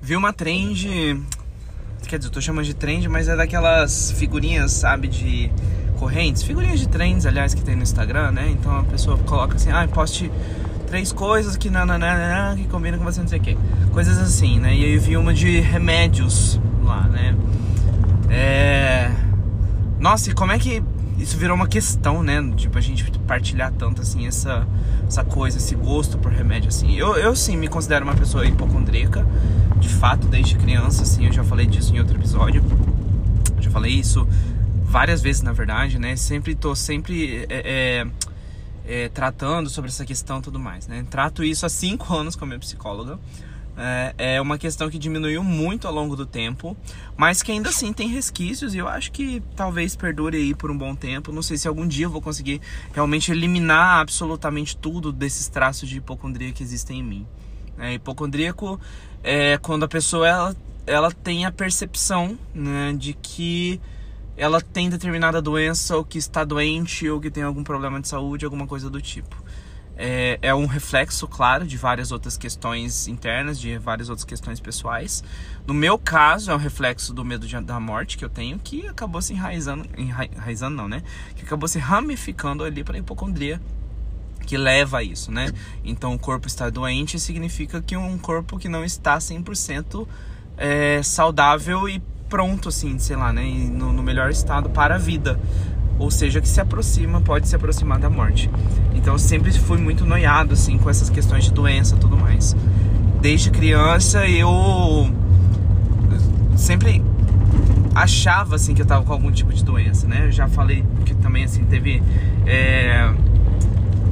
vi uma trend. Quer dizer, eu tô chamando de trend, mas é daquelas figurinhas, sabe, de correntes. Figurinhas de trends, aliás, que tem no Instagram, né? Então a pessoa coloca assim, ah, poste três coisas que nananana, que combinam com você, não sei o quê. Coisas assim, né? E aí eu vi uma de remédios lá, né? É. Nossa, e como é que isso virou uma questão, né? Tipo, a gente partilhar tanto, assim, essa, essa coisa, esse gosto por remédio, assim. Eu, eu, sim, me considero uma pessoa hipocondríaca, de fato, desde criança, assim. Eu já falei disso em outro episódio. Eu já falei isso várias vezes, na verdade, né? Sempre tô sempre é, é, é, tratando sobre essa questão e tudo mais, né? Trato isso há cinco anos com a minha psicóloga. É, é uma questão que diminuiu muito ao longo do tempo, mas que ainda assim tem resquícios e eu acho que talvez perdure aí por um bom tempo. Não sei se algum dia eu vou conseguir realmente eliminar absolutamente tudo desses traços de hipocondria que existem em mim. É, hipocondríaco é quando a pessoa ela, ela tem a percepção né, de que ela tem determinada doença ou que está doente ou que tem algum problema de saúde, alguma coisa do tipo é, é um reflexo, claro, de várias outras questões internas, de várias outras questões pessoais. No meu caso, é um reflexo do medo de, da morte que eu tenho, que acabou se enraizando, enraizando não, né? Que acabou se ramificando ali para a hipocondria, que leva a isso, né? Então, o corpo estar doente significa que um corpo que não está 100% é, saudável e pronto, assim, sei lá, né? No, no melhor estado para a vida ou seja, que se aproxima, pode se aproximar da morte. Então eu sempre fui muito noiado assim com essas questões de doença tudo mais. Desde criança eu sempre achava assim que eu tava com algum tipo de doença, né? Eu já falei que também assim teve é,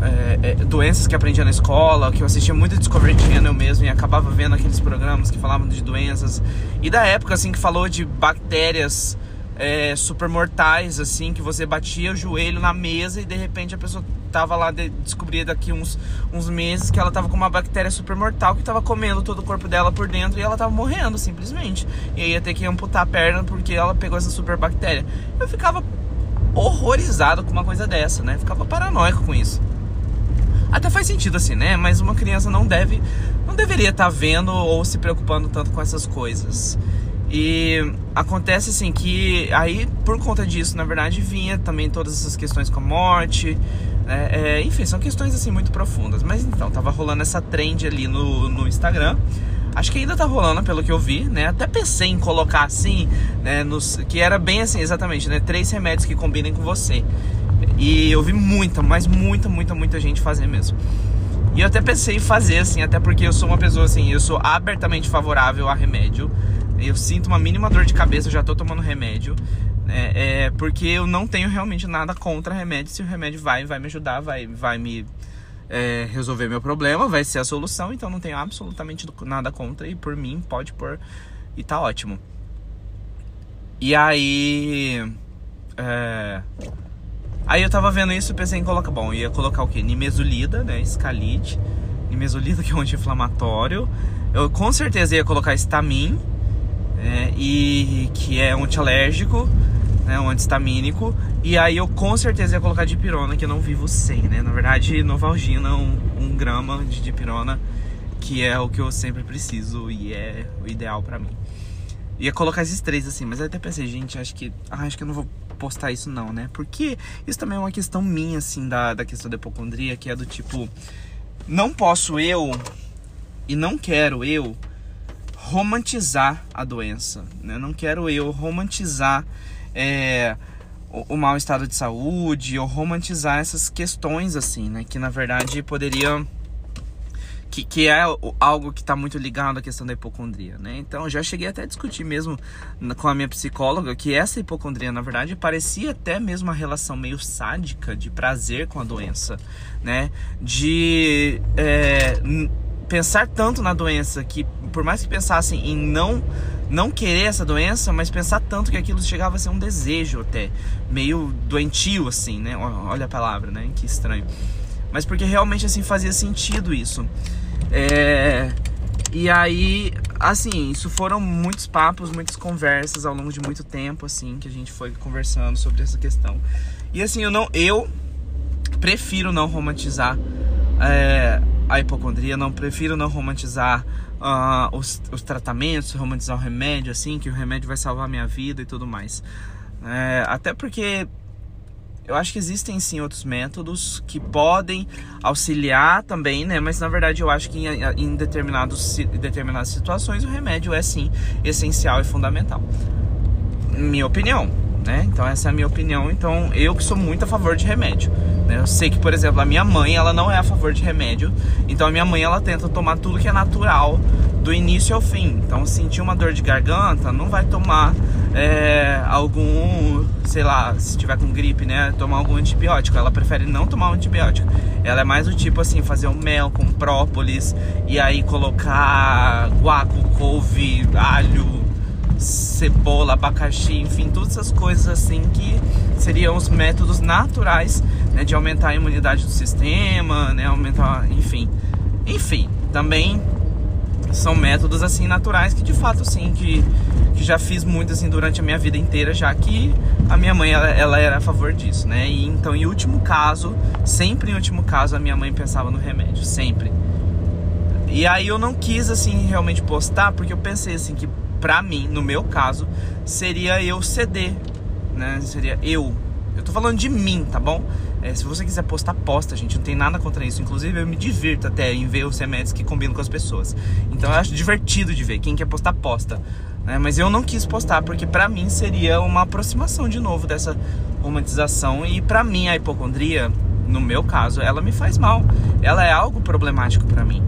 é, é, doenças que aprendia na escola, que eu assistia muito Discovery Channel mesmo e acabava vendo aqueles programas que falavam de doenças e da época assim que falou de bactérias é, super mortais, assim, que você batia o joelho na mesa e de repente a pessoa tava lá, de, descobria daqui uns, uns meses que ela tava com uma bactéria super mortal que tava comendo todo o corpo dela por dentro e ela tava morrendo, simplesmente. E aí ia ter que amputar a perna porque ela pegou essa super bactéria. Eu ficava horrorizado com uma coisa dessa, né? Ficava paranoico com isso. Até faz sentido assim, né? Mas uma criança não deve, não deveria estar tá vendo ou se preocupando tanto com essas coisas. E acontece assim que aí por conta disso, na verdade, vinha também todas essas questões com a morte. É, é, enfim, são questões assim muito profundas. Mas então, tava rolando essa trend ali no, no Instagram. Acho que ainda tá rolando, pelo que eu vi, né? Até pensei em colocar assim, né? Nos, que era bem assim, exatamente, né? Três remédios que combinem com você. E eu vi muita, mas muita, muita, muita gente fazer mesmo. E eu até pensei em fazer, assim, até porque eu sou uma pessoa assim, eu sou abertamente favorável a remédio eu sinto uma mínima dor de cabeça, eu já tô tomando remédio. É, é, porque eu não tenho realmente nada contra remédio. Se o remédio vai, vai me ajudar, vai, vai me é, resolver meu problema, vai ser a solução. Então não tenho absolutamente nada contra. E por mim, pode pôr e tá ótimo. E aí. É, aí eu tava vendo isso e pensei em colocar. Bom, ia colocar o que? Nimesulida, né? Escalite. Nimesulida, que é um anti-inflamatório. Eu com certeza ia colocar estamin é, e que é antialérgico, né, um antistamínico. E aí eu com certeza ia colocar dipirona, que eu não vivo sem, né? Na verdade, Novalgina, um, um grama de dipirona, que é o que eu sempre preciso e é o ideal para mim. Ia colocar esses três assim, mas até pensei, gente, acho que ah, acho que eu não vou postar isso não, né? Porque isso também é uma questão minha, assim, da, da questão da hipocondria, que é do tipo, não posso eu e não quero eu romantizar a doença. Né? Não quero eu romantizar é, o, o mau estado de saúde ou romantizar essas questões assim, né? Que na verdade poderia que, que, é algo que está muito ligado à questão da hipocondria, né? Então, já cheguei até a discutir mesmo com a minha psicóloga que essa hipocondria, na verdade, parecia até mesmo uma relação meio sádica de prazer com a doença, né? De é, pensar tanto na doença que por mais que pensassem em não não querer essa doença, mas pensar tanto que aquilo chegava a ser um desejo até, meio doentio assim, né? Olha a palavra, né? Que estranho. Mas porque realmente assim fazia sentido isso. É... E aí, assim, isso foram muitos papos, muitas conversas ao longo de muito tempo, assim, que a gente foi conversando sobre essa questão. E assim, eu não, eu prefiro não romantizar é, a hipocondria, não prefiro não romantizar uh, os, os, tratamentos, romantizar o remédio, assim, que o remédio vai salvar minha vida e tudo mais. É, até porque eu acho que existem sim outros métodos que podem auxiliar também, né? Mas na verdade eu acho que em, em determinados, em determinadas situações o remédio é sim essencial e fundamental. Minha opinião, né? Então essa é a minha opinião. Então eu que sou muito a favor de remédio. Né? Eu sei que, por exemplo, a minha mãe ela não é a favor de remédio. Então a minha mãe ela tenta tomar tudo que é natural do início ao fim. Então sentir uma dor de garganta, não vai tomar é, algum, sei lá, se tiver com gripe, né, tomar algum antibiótico. Ela prefere não tomar um antibiótico. Ela é mais do tipo assim, fazer um mel com própolis e aí colocar guaco, couve, alho, cebola, abacaxi, enfim, todas essas coisas assim que seriam os métodos naturais né, de aumentar a imunidade do sistema, né, aumentar, enfim, enfim, também são métodos assim naturais que de fato sim que, que já fiz muito assim durante a minha vida inteira, já que a minha mãe ela, ela era a favor disso, né? E então em último caso, sempre em último caso a minha mãe pensava no remédio, sempre. E aí eu não quis assim realmente postar porque eu pensei assim que pra mim, no meu caso, seria eu ceder, né? Seria eu. Eu tô falando de mim, tá bom? É, se você quiser postar, posta, gente. Não tem nada contra isso. Inclusive, eu me divirto até em ver os remédios que combinam com as pessoas. Então, eu acho divertido de ver. Quem quer postar, posta. Né? Mas eu não quis postar porque, para mim, seria uma aproximação de novo dessa romantização. E, para mim, a hipocondria, no meu caso, ela me faz mal. Ela é algo problemático para mim.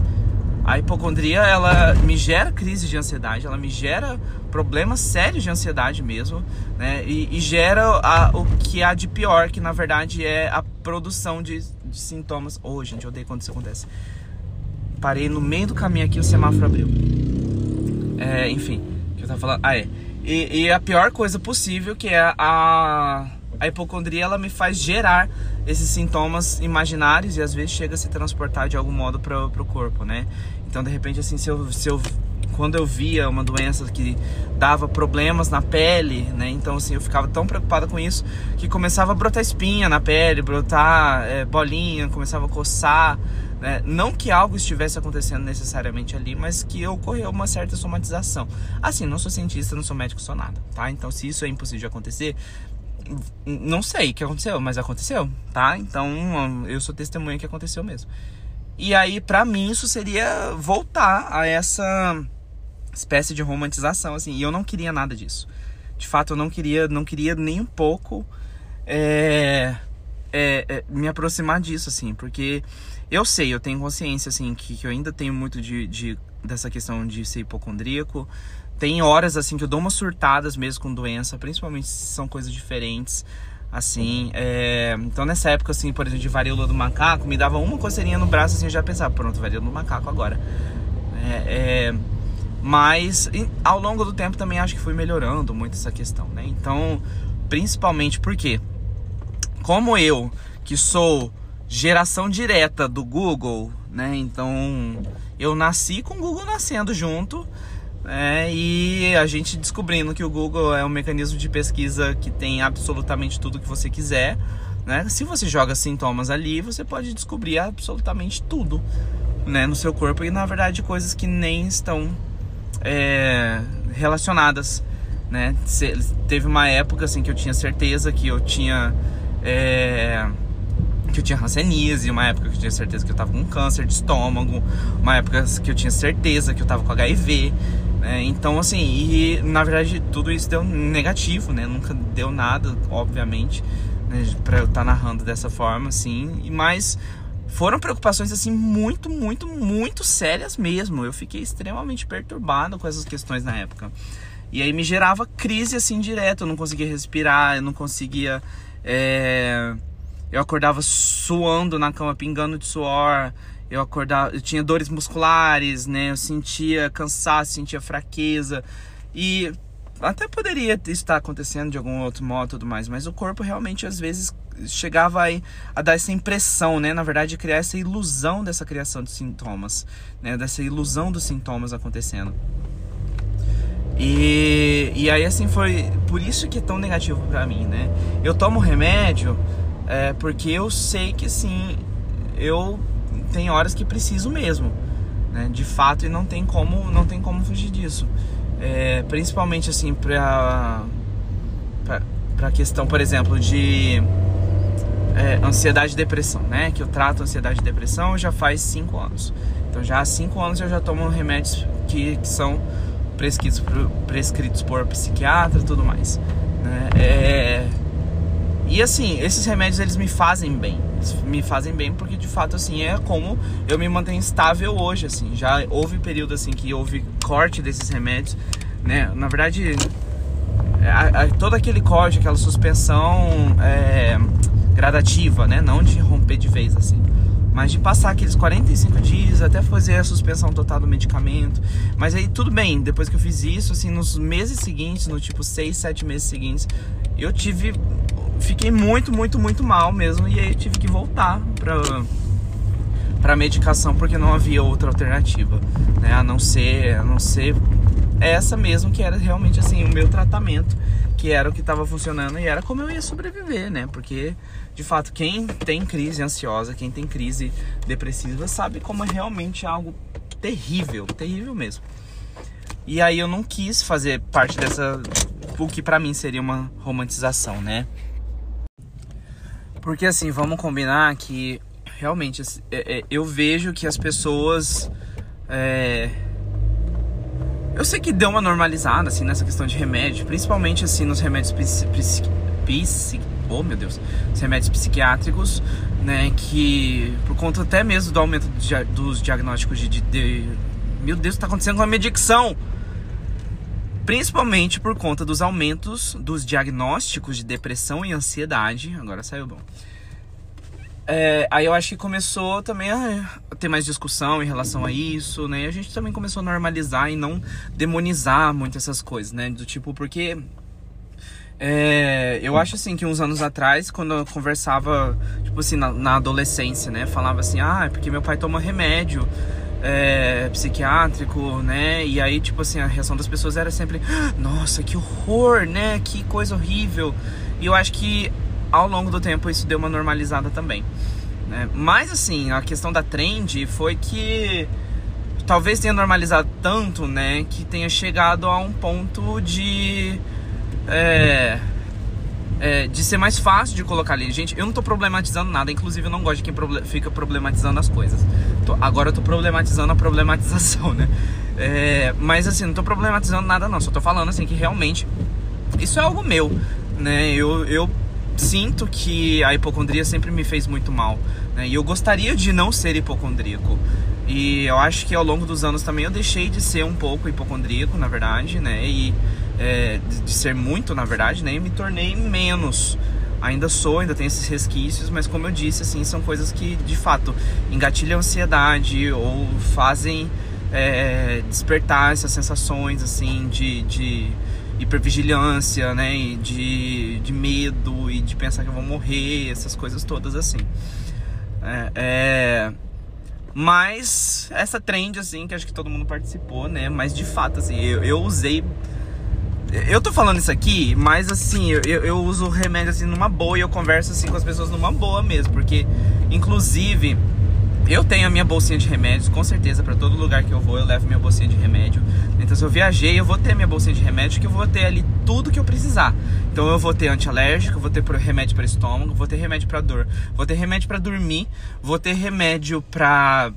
A hipocondria, ela me gera crise de ansiedade, ela me gera problemas sérios de ansiedade mesmo, né? E, e gera a, o que há de pior, que na verdade é a produção de, de sintomas. Oh, gente, eu odeio quando isso acontece. Parei no meio do caminho aqui, o semáforo abriu. É, enfim, que eu tava falando? Ah, é. E, e a pior coisa possível, que é a, a hipocondria, ela me faz gerar esses sintomas imaginários e às vezes chega a se transportar de algum modo para o corpo, né? Então, de repente, assim, se eu, se eu quando eu via uma doença que dava problemas na pele, né? Então, assim, eu ficava tão preocupada com isso que começava a brotar espinha na pele, brotar é, bolinha, começava a coçar. Né? Não que algo estivesse acontecendo necessariamente ali, mas que ocorreu uma certa somatização. Assim, não sou cientista, não sou médico, sou nada, tá? Então, se isso é impossível de acontecer, não sei o que aconteceu, mas aconteceu, tá? Então, eu sou testemunha que aconteceu mesmo. E aí, para mim, isso seria voltar a essa espécie de romantização, assim. E eu não queria nada disso. De fato, eu não queria, não queria nem um pouco é, é, é, me aproximar disso, assim. Porque eu sei, eu tenho consciência, assim, que, que eu ainda tenho muito de, de, dessa questão de ser hipocondríaco. Tem horas, assim, que eu dou umas surtadas mesmo com doença, principalmente se são coisas diferentes assim. É... Então nessa época, assim, por exemplo, de varíola do macaco, me dava uma coceirinha no braço, assim, eu já pensava, pronto, varíola do macaco agora. É, é... Mas ao longo do tempo também acho que fui melhorando muito essa questão, né? Então, principalmente porque, como eu, que sou geração direta do Google, né? Então, eu nasci com o Google nascendo junto. É, e a gente descobrindo que o Google é um mecanismo de pesquisa que tem absolutamente tudo que você quiser. Né? Se você joga sintomas ali, você pode descobrir absolutamente tudo né, no seu corpo e na verdade coisas que nem estão é, relacionadas. Né? teve uma época assim que eu tinha certeza que eu tinha é, que eu tinha hanseníase, uma época que eu tinha certeza que eu tava com câncer de estômago, uma época que eu tinha certeza que eu tava com HIV. É, então, assim, e na verdade tudo isso deu negativo, né? Nunca deu nada, obviamente, né? pra eu estar tá narrando dessa forma, assim. E, mas foram preocupações, assim, muito, muito, muito sérias mesmo. Eu fiquei extremamente perturbado com essas questões na época. E aí me gerava crise, assim, direto. Eu não conseguia respirar, eu não conseguia. É... Eu acordava suando na cama, pingando de suor eu acordava, eu tinha dores musculares, né? Eu sentia cansaço, sentia fraqueza e até poderia estar acontecendo de algum outro modo tudo mais, mas o corpo realmente às vezes chegava a, dar essa impressão, né? Na verdade, criar essa ilusão dessa criação de sintomas, né? Dessa ilusão dos sintomas acontecendo. E, e aí assim foi por isso que é tão negativo para mim, né? Eu tomo remédio é, porque eu sei que assim eu tem horas que preciso mesmo, né? De fato, e não tem como, não tem como fugir disso. É, principalmente assim para para questão, por exemplo, de é, ansiedade e depressão, né? Que eu trato ansiedade e depressão já faz cinco anos. Então já há cinco anos eu já tomo remédios que, que são prescritos por, prescritos por psiquiatra tudo mais. Né? É, e assim, esses remédios eles me fazem bem. Eles me fazem bem porque de fato assim é como eu me mantenho estável hoje, assim. Já houve período assim que houve corte desses remédios, né? Na verdade, a, a, todo aquele corte, aquela suspensão é, gradativa, né? Não de romper de vez assim. Mas de passar aqueles 45 dias até fazer a suspensão total do medicamento. Mas aí tudo bem, depois que eu fiz isso, assim, nos meses seguintes, no tipo 6, 7 meses seguintes, eu tive. Fiquei muito, muito, muito mal mesmo. E aí tive que voltar pra, pra medicação porque não havia outra alternativa. Né? A não ser. A não ser essa mesmo que era realmente assim o meu tratamento que era o que estava funcionando e era como eu ia sobreviver, né? Porque de fato quem tem crise ansiosa, quem tem crise depressiva sabe como é realmente algo terrível, terrível mesmo. E aí eu não quis fazer parte dessa o que para mim seria uma romantização, né? Porque assim, vamos combinar que realmente é, é, eu vejo que as pessoas é, eu sei que deu uma normalizada, assim, nessa questão de remédio, principalmente, assim, nos remédios psiquiátricos. Oh, meu Deus. Os remédios psiquiátricos, né, que por conta até mesmo do aumento dos diagnósticos de, de, de... Meu Deus, está acontecendo com a minha! Principalmente por conta dos aumentos dos diagnósticos de depressão e ansiedade. Agora saiu bom é, aí eu acho que começou também a ter mais discussão em relação a isso, né? A gente também começou a normalizar e não demonizar muito essas coisas, né? Do tipo, porque é, eu acho assim que uns anos atrás, quando eu conversava, tipo assim, na, na adolescência, né? Falava assim, ah, é porque meu pai toma remédio é, psiquiátrico, né? E aí, tipo assim, a reação das pessoas era sempre, nossa, que horror, né? Que coisa horrível. E eu acho que ao longo do tempo isso deu uma normalizada também. Né? Mas assim, a questão da trend foi que talvez tenha normalizado tanto, né, que tenha chegado a um ponto de é, é, de ser mais fácil de colocar ali. Gente, eu não tô problematizando nada, inclusive eu não gosto de quem proble fica problematizando as coisas. Tô, agora eu tô problematizando a problematização, né? É, mas assim, não tô problematizando nada não, só tô falando assim que realmente isso é algo meu, né? Eu, eu sinto que a hipocondria sempre me fez muito mal. Né? E eu gostaria de não ser hipocondríaco. E eu acho que ao longo dos anos também eu deixei de ser um pouco hipocondríaco, na verdade, né? E é, de ser muito, na verdade, né? E me tornei menos. Ainda sou, ainda tenho esses resquícios, mas como eu disse, assim, são coisas que de fato engatilham ansiedade ou fazem é, despertar essas sensações, assim, de, de hipervigilância, né? E de, de medo e de pensar que eu vou morrer, essas coisas todas assim. É, é, mas essa trend, assim, que acho que todo mundo participou, né? Mas de fato, assim, eu, eu usei. Eu tô falando isso aqui, mas assim, eu, eu uso remédio assim numa boa e eu converso assim com as pessoas numa boa mesmo, porque inclusive eu tenho a minha bolsinha de remédios, com certeza, para todo lugar que eu vou eu levo minha bolsinha de remédio. Então, se eu viajei, eu vou ter minha bolsinha de remédio, que eu vou ter ali tudo que eu precisar. Então, eu vou ter antialérgico, vou ter remédio para estômago, vou ter remédio para dor, vou ter remédio para dormir, vou ter remédio para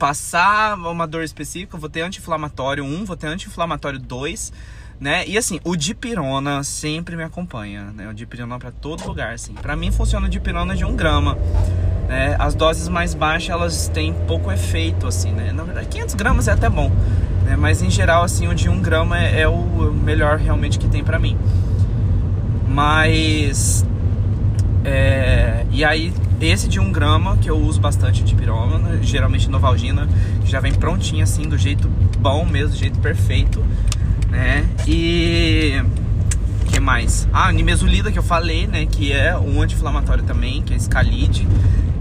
passar uma dor específica, vou ter anti-inflamatório 1, vou ter anti-inflamatório 2 né? E assim, o dipirona sempre me acompanha, né? O dipirona para todo lugar, assim. Para mim funciona o dipirona de um grama. Né? As doses mais baixas elas têm pouco efeito, assim, né? Na verdade, 500 gramas é até bom, né? Mas em geral, assim, o de um grama é, é o melhor realmente que tem para mim. Mas é, e aí, esse de um grama, que eu uso bastante de pirona, geralmente Novalgina, já vem prontinha assim, do jeito bom mesmo, do jeito perfeito né? E que mais? Ah, nimesulida que eu falei, né, que é um anti-inflamatório também, que é escalide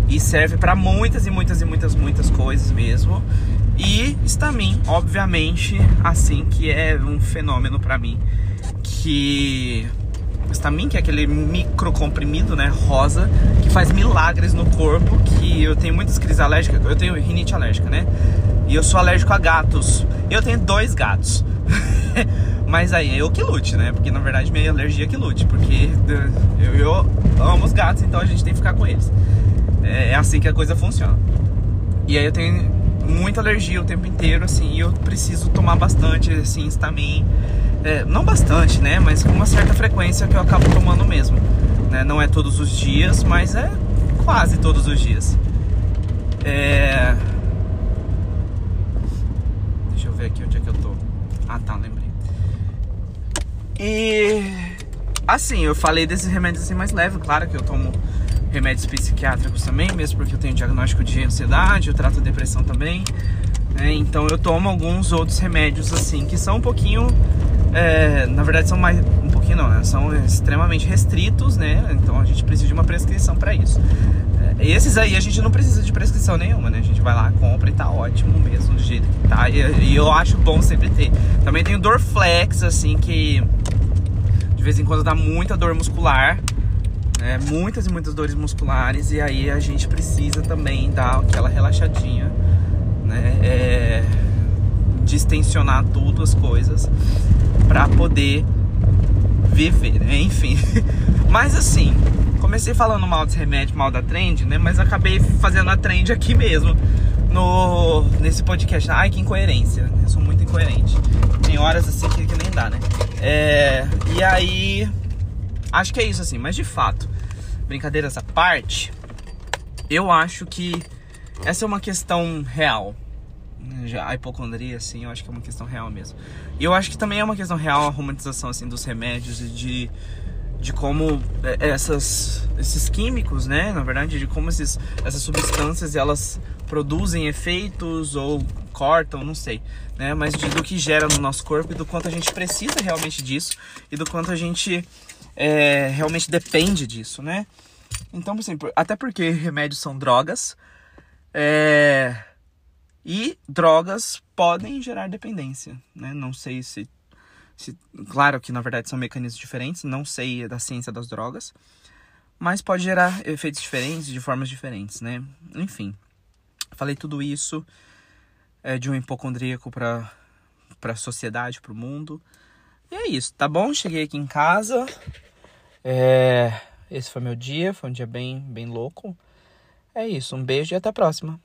e serve para muitas e muitas e muitas muitas coisas mesmo. E Stamin, obviamente, assim que é um fenômeno para mim, que Stamin, que é aquele micro comprimido, né, rosa, que faz milagres no corpo, que eu tenho muitas crises alérgicas, eu tenho rinite alérgica, né? E eu sou alérgico a gatos. Eu tenho dois gatos. Mas aí eu que lute, né? Porque na verdade minha alergia é que lute, porque eu, eu amo os gatos, então a gente tem que ficar com eles. É, é assim que a coisa funciona. E aí eu tenho muita alergia o tempo inteiro, assim, e eu preciso tomar bastante, assim, Stamin. É, não bastante, né? Mas com uma certa frequência que eu acabo tomando mesmo. Né? Não é todos os dias, mas é quase todos os dias. É... Deixa eu ver aqui onde é que eu tô. Ah, tá, lembrei. E assim, eu falei desses remédios assim mais leve, claro que eu tomo remédios psiquiátricos também, mesmo porque eu tenho diagnóstico de ansiedade, eu trato depressão também. Né? Então eu tomo alguns outros remédios assim que são um pouquinho, é, na verdade são mais um pouquinho não, né? são extremamente restritos, né? Então a gente precisa de uma prescrição para isso. É, esses aí a gente não precisa de prescrição nenhuma, né? A gente vai lá, compra e tá ótimo mesmo do jeito que tá. E, e eu acho bom sempre ter. Também tem o Dorflex assim que de vez em quando dá muita dor muscular né? Muitas e muitas dores musculares e aí a gente precisa também dar aquela relaxadinha, né? É, distensionar tudo as coisas para poder viver, né? Enfim. Mas assim, comecei falando mal desse remédio, mal da trend, né? Mas acabei fazendo a trend aqui mesmo no nesse podcast. Ai, que incoerência. Eu sou muito incoerente. Tem horas assim que, nem dá, né? É, e aí Acho que é isso assim, mas de fato, brincadeiras à parte, eu acho que essa é uma questão real. A hipocondria, assim, eu acho que é uma questão real mesmo. E eu acho que também é uma questão real a romantização, assim, dos remédios e de, de como é, essas, esses químicos, né, na verdade, de como esses, essas substâncias, elas produzem efeitos ou cortam, não sei, né, mas de, do que gera no nosso corpo e do quanto a gente precisa realmente disso e do quanto a gente é, realmente depende disso, né? Então, assim, até porque remédios são drogas, é, e drogas podem gerar dependência, né? Não sei se, se, Claro que na verdade são mecanismos diferentes, não sei da ciência das drogas, mas pode gerar efeitos diferentes de formas diferentes, né? Enfim, falei tudo isso é, de um hipocondríaco para a sociedade, para o mundo. E é isso, tá bom? Cheguei aqui em casa. É, esse foi meu dia, foi um dia bem, bem louco. É isso, um beijo e até a próxima.